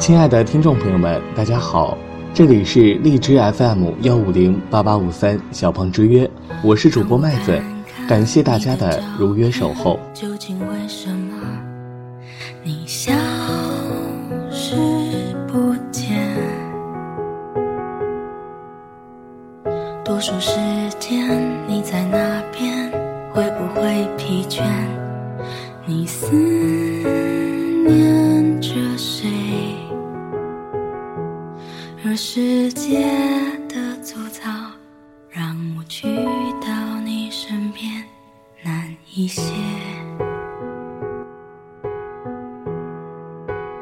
亲爱的听众朋友们，大家好，这里是荔枝 FM 幺五零八八五三小胖之约，我是主播麦子，感谢大家的如约守候。究竟为什么你消失不见？多数时间你在哪边？会不会疲倦？你思念着谁？而世界的粗糙，让我去到你身边难一些。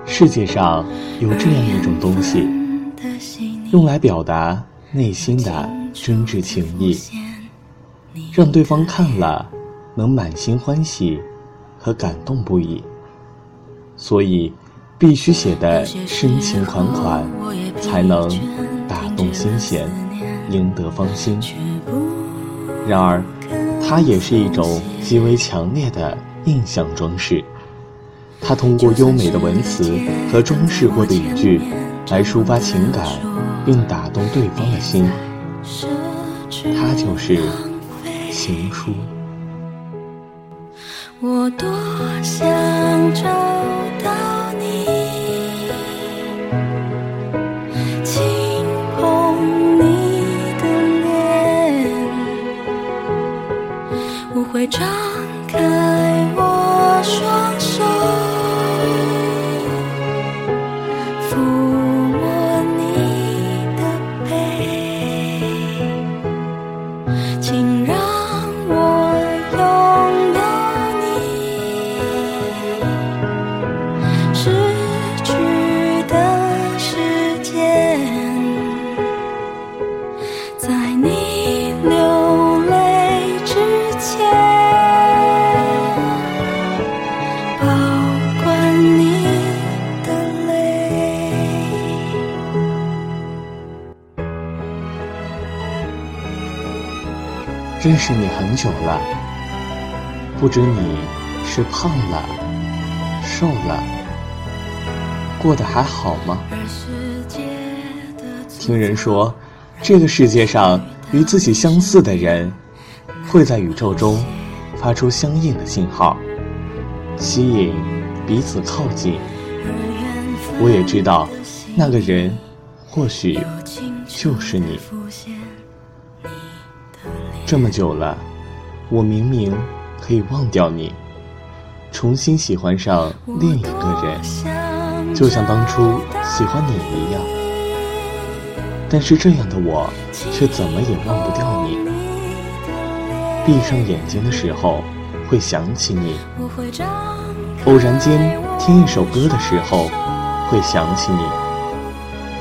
世界上有这样一种东西，用来表达内心的真挚情谊，让对方看了能满心欢喜和感动不已。所以，必须写得深情款款，才能打动心弦，赢得芳心。然而，它也是一种极为强烈的印象装饰。它通过优美的文词和装饰过的语句，来抒发情感，并打动对方的心。它就是情书。我多想找认识你很久了，不知你是胖了、瘦了，过得还好吗？听人说，这个世界上与自己相似的人，会在宇宙中发出相应的信号，吸引彼此靠近。我也知道，那个人或许就是你。这么久了，我明明可以忘掉你，重新喜欢上另一个人，就像当初喜欢你一样。但是这样的我，却怎么也忘不掉你。闭上眼睛的时候，会想起你；偶然间听一首歌的时候，会想起你。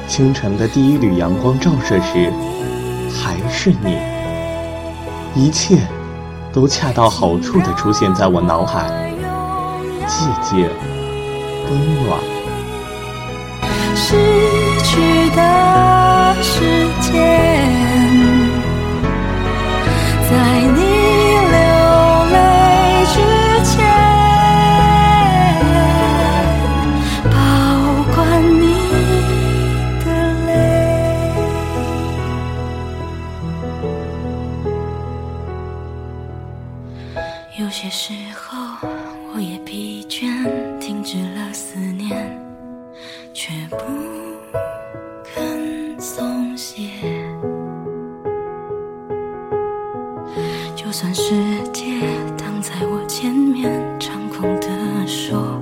清晨的第一缕阳光照射时，还是你。一切都恰到好处地出现在我脑海，寂静、温暖。失去的倦，停止了思念。却不肯松懈。就算世界挡在我前面，猖狂地说，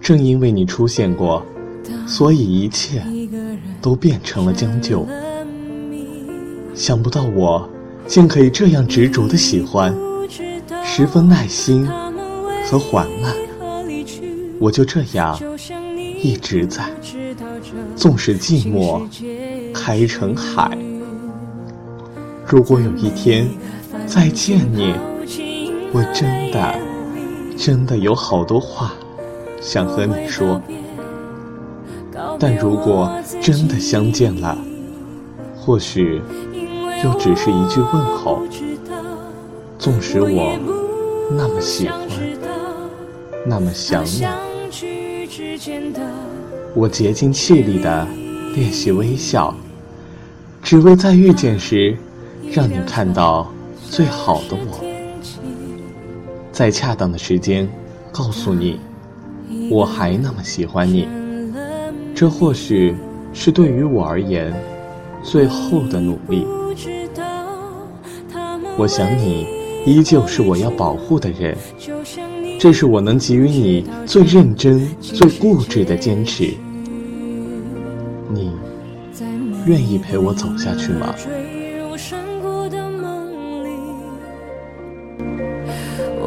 正因为你出现过，所以一切都变成了将就。想不到我竟可以这样执着的喜欢，十分耐心和缓慢。我就这样一直在，纵使寂寞开成海。如果有一天再见你，我真的真的有好多话想和你说。但如果真的相见了，或许。又只是一句问候，纵使我那么喜欢，那么想你，我竭尽气力的练习微笑，只为在遇见时，让你看到最好的我，在恰当的时间告诉你，我还那么喜欢你。这或许是对于我而言，最后的努力。我想你依旧是我要保护的人，这是我能给予你最认真、最固执的坚持。你愿意陪我走下去吗？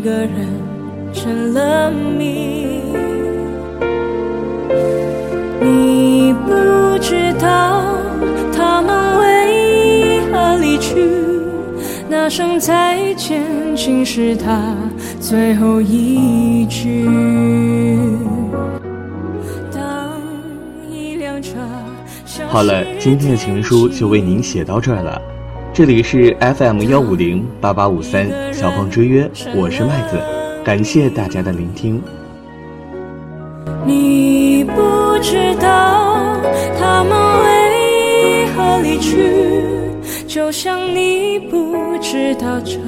个人成了谜，你不知道他们为何离去。那声再见，竟是他最后一句。好了，今天的情书就为您写到这儿了。这里是 FM 幺五零八八五三小胖之约，我是麦子，感谢大家的聆听。你不知道他们为何离去。就像你不知道，这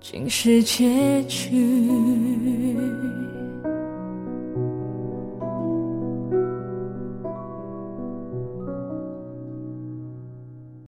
竟是结局。